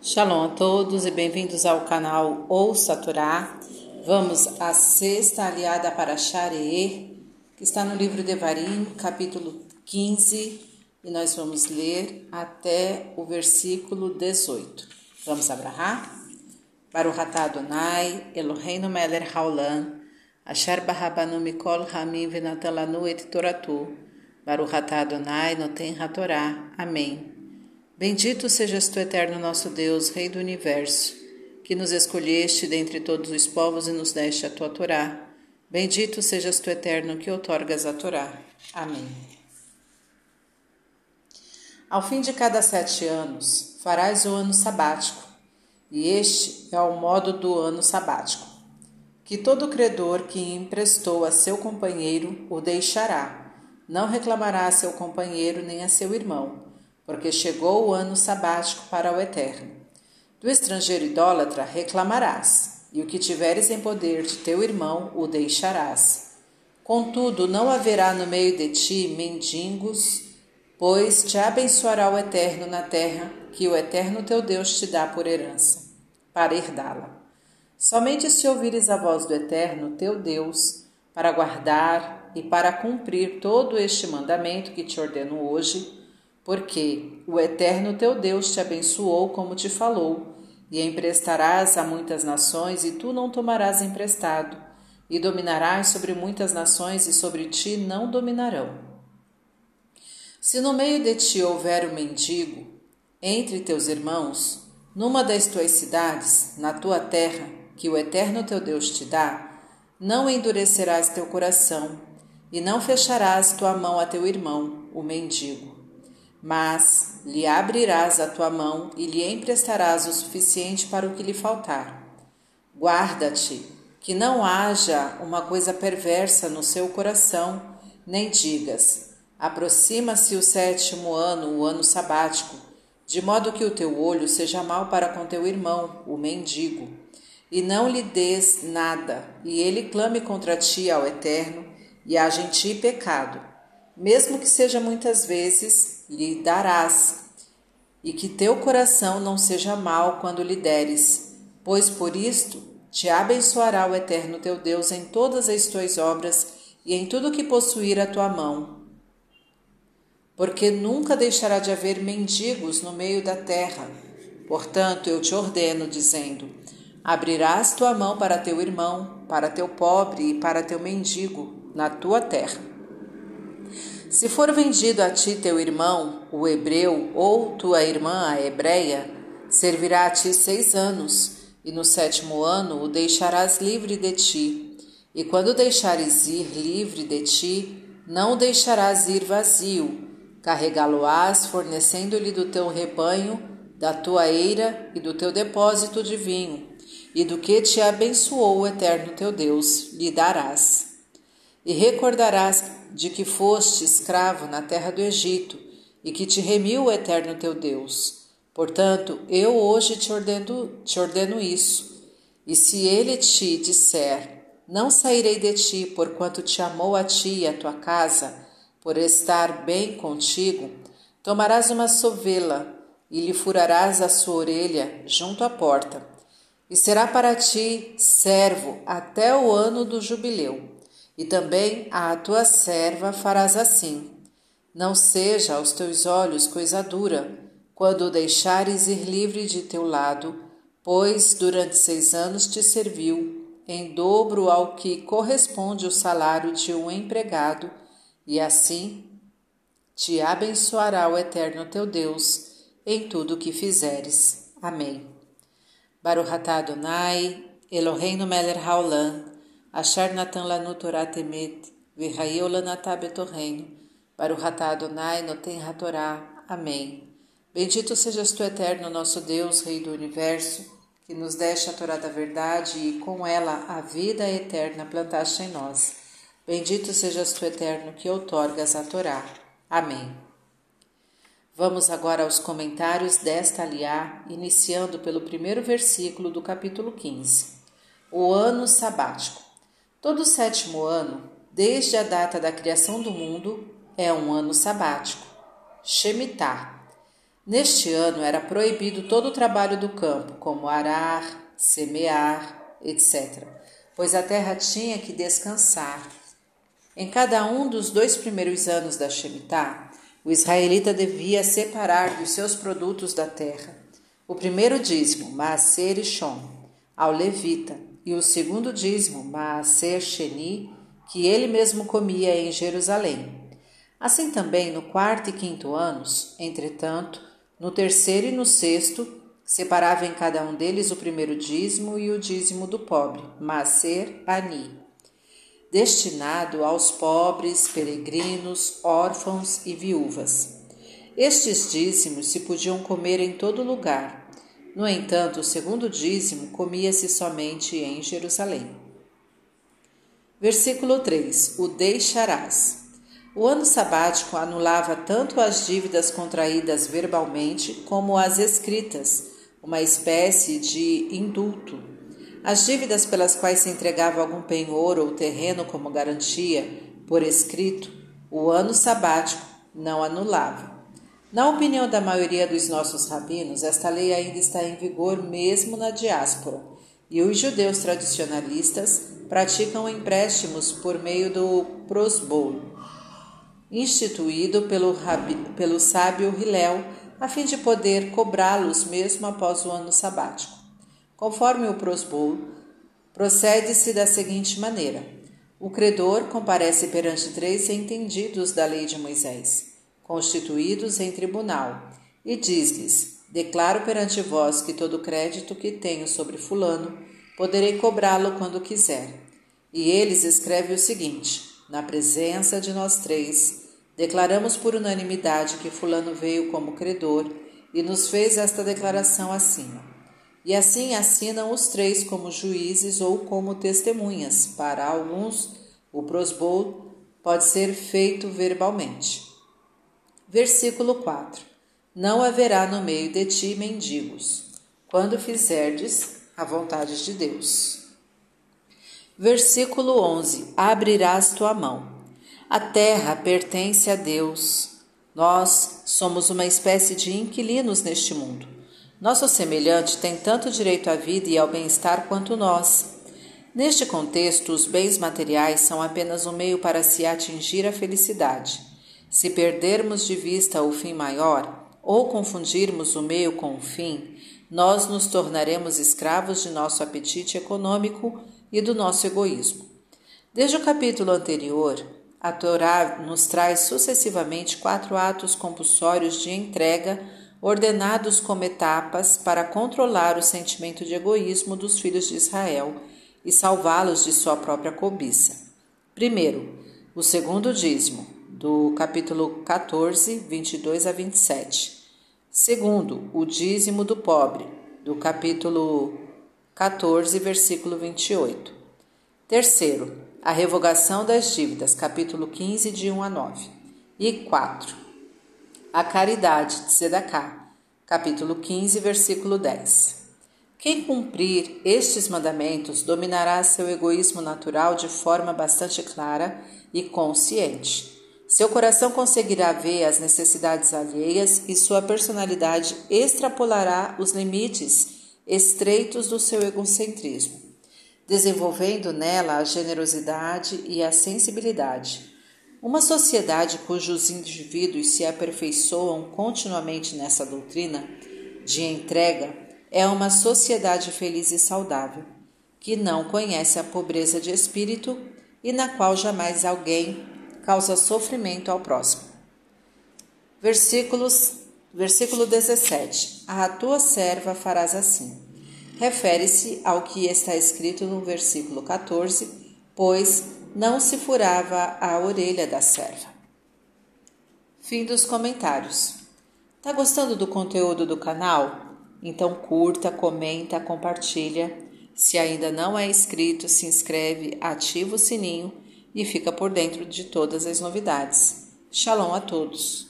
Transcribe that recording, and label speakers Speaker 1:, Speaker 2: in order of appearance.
Speaker 1: Shalom a todos e bem-vindos ao canal Ouça Torá. Vamos à sexta aliada para Shareer, que está no livro de Varim, capítulo 15, e nós vamos ler até o versículo 18. Vamos abrahar? Baruch atah Adonai, Eloheinu melech haolam, asher barabanu mikol hamim venatan lanu et toratu. Baruch atah Adonai, noten hatorá. Amém. Bendito sejas tu, eterno nosso Deus, Rei do universo, que nos escolheste dentre todos os povos e nos deste a tua Torá. Bendito sejas tu, eterno, que outorgas a Torá. Amém. Ao fim de cada sete anos, farás o ano sabático, e este é o modo do ano sabático. Que todo credor que emprestou a seu companheiro o deixará, não reclamará a seu companheiro nem a seu irmão porque chegou o ano sabático para o Eterno. Do estrangeiro idólatra reclamarás, e o que tiveres em poder de teu irmão o deixarás. Contudo, não haverá no meio de ti mendigos, pois te abençoará o Eterno na terra que o Eterno teu Deus te dá por herança, para herdá-la. Somente se ouvires a voz do Eterno teu Deus, para guardar e para cumprir todo este mandamento que te ordeno hoje, porque o Eterno teu Deus te abençoou como te falou, e emprestarás a muitas nações, e tu não tomarás emprestado, e dominarás sobre muitas nações, e sobre ti não dominarão. Se no meio de ti houver um mendigo, entre teus irmãos, numa das tuas cidades, na tua terra, que o Eterno teu Deus te dá, não endurecerás teu coração, e não fecharás tua mão a teu irmão, o mendigo mas lhe abrirás a tua mão e lhe emprestarás o suficiente para o que lhe faltar. Guarda-te, que não haja uma coisa perversa no seu coração, nem digas: aproxima-se o sétimo ano, o ano sabático, de modo que o teu olho seja mau para com teu irmão, o mendigo, e não lhe des nada, e ele clame contra ti ao Eterno, e haja em ti pecado, mesmo que seja muitas vezes lhe darás, e que teu coração não seja mau quando lhe deres, pois por isto te abençoará o Eterno teu Deus em todas as tuas obras e em tudo que possuir a tua mão. Porque nunca deixará de haver mendigos no meio da terra. Portanto, eu te ordeno, dizendo: Abrirás tua mão para teu irmão, para teu pobre e para teu mendigo, na tua terra. Se for vendido a ti teu irmão, o hebreu, ou tua irmã, a hebreia, servirá a ti seis anos, e no sétimo ano o deixarás livre de ti. E quando deixares ir livre de ti, não o deixarás ir vazio, carregá-lo-ás, fornecendo-lhe do teu rebanho, da tua eira e do teu depósito de vinho, e do que te abençoou o eterno teu Deus, lhe darás. E recordarás de que foste escravo na terra do Egito e que te remiu o eterno teu Deus. Portanto, eu hoje te ordeno, te ordeno isso. E se ele te disser: Não sairei de ti, porquanto te amou a ti e a tua casa, por estar bem contigo, tomarás uma sovela e lhe furarás a sua orelha junto à porta, e será para ti servo até o ano do jubileu. E também à tua serva farás assim. Não seja aos teus olhos coisa dura, quando o deixares ir livre de teu lado, pois durante seis anos te serviu, em dobro ao que corresponde o salário de um empregado, e assim te abençoará o eterno teu Deus em tudo o que fizeres. Amém. Baruch Adonai, Eloheinu melech haolam, Achar Natan Lanu Torah Temet, Virraeu Lanatá Betorreino, Baruch Atah Adonai Noten Hatorá. Amém. Bendito sejas tu, eterno nosso Deus, Rei do Universo, que nos deste a Torá da verdade e com ela a vida eterna plantaste em nós. Bendito sejas tu, eterno, que outorgas a Torá. Amém. Vamos agora aos comentários desta aliá, iniciando pelo primeiro versículo do capítulo 15. O ano sabático. Todo sétimo ano, desde a data da criação do mundo, é um ano sabático. Shemitah. Neste ano era proibido todo o trabalho do campo, como arar, semear, etc., pois a terra tinha que descansar. Em cada um dos dois primeiros anos da Shemitah, o israelita devia separar dos seus produtos da terra o primeiro dízimo, Maaser e Shon, ao levita, e o segundo dízimo, Maaser Sheni, que ele mesmo comia em Jerusalém. Assim também no quarto e quinto anos, entretanto, no terceiro e no sexto, separava em cada um deles o primeiro dízimo e o dízimo do pobre, Maaser Ani, destinado aos pobres, peregrinos, órfãos e viúvas. Estes dízimos se podiam comer em todo lugar, no entanto, o segundo dízimo comia-se somente em Jerusalém. Versículo 3: O deixarás. O ano sabático anulava tanto as dívidas contraídas verbalmente como as escritas, uma espécie de indulto. As dívidas pelas quais se entregava algum penhor ou terreno como garantia, por escrito, o ano sabático não anulava. Na opinião da maioria dos nossos rabinos, esta lei ainda está em vigor mesmo na diáspora, e os judeus tradicionalistas praticam empréstimos por meio do prosbol, instituído pelo, rabi, pelo sábio Hilel, a fim de poder cobrá-los mesmo após o ano sabático. Conforme o prosbol, procede-se da seguinte maneira: o credor comparece perante três entendidos da lei de Moisés constituídos em tribunal, e diz-lhes: Declaro perante vós que todo crédito que tenho sobre Fulano poderei cobrá-lo quando quiser. E eles escrevem o seguinte: Na presença de nós três, declaramos por unanimidade que Fulano veio como credor e nos fez esta declaração acima. E assim assinam os três como juízes ou como testemunhas. Para alguns, o prosbol pode ser feito verbalmente. Versículo 4: Não haverá no meio de ti mendigos, quando fizerdes a vontade de Deus. Versículo 11: Abrirás tua mão. A terra pertence a Deus. Nós somos uma espécie de inquilinos neste mundo. Nosso semelhante tem tanto direito à vida e ao bem-estar quanto nós. Neste contexto, os bens materiais são apenas um meio para se atingir a felicidade. Se perdermos de vista o fim maior, ou confundirmos o meio com o fim, nós nos tornaremos escravos de nosso apetite econômico e do nosso egoísmo. Desde o capítulo anterior, a Torá nos traz sucessivamente quatro atos compulsórios de entrega ordenados como etapas para controlar o sentimento de egoísmo dos filhos de Israel e salvá-los de sua própria cobiça. Primeiro, o segundo dízimo, do capítulo 14, 22 a 27. Segundo, o dízimo do pobre, do capítulo 14, versículo 28. Terceiro, a revogação das dívidas, capítulo 15, de 1 a 9. E 4. A caridade de Sedacá, capítulo 15, versículo 10. Quem cumprir estes mandamentos dominará seu egoísmo natural de forma bastante clara e consciente. Seu coração conseguirá ver as necessidades alheias e sua personalidade extrapolará os limites estreitos do seu egocentrismo, desenvolvendo nela a generosidade e a sensibilidade. Uma sociedade cujos indivíduos se aperfeiçoam continuamente nessa doutrina de entrega é uma sociedade feliz e saudável, que não conhece a pobreza de espírito e na qual jamais alguém causa sofrimento ao próximo. Versículos, versículo 17: A tua serva farás assim. Refere-se ao que está escrito no versículo 14, pois não se furava a orelha da serva. Fim dos comentários. Tá gostando do conteúdo do canal? Então curta, comenta, compartilha. Se ainda não é inscrito, se inscreve, ativa o sininho e fica por dentro de todas as novidades. Shalom a todos!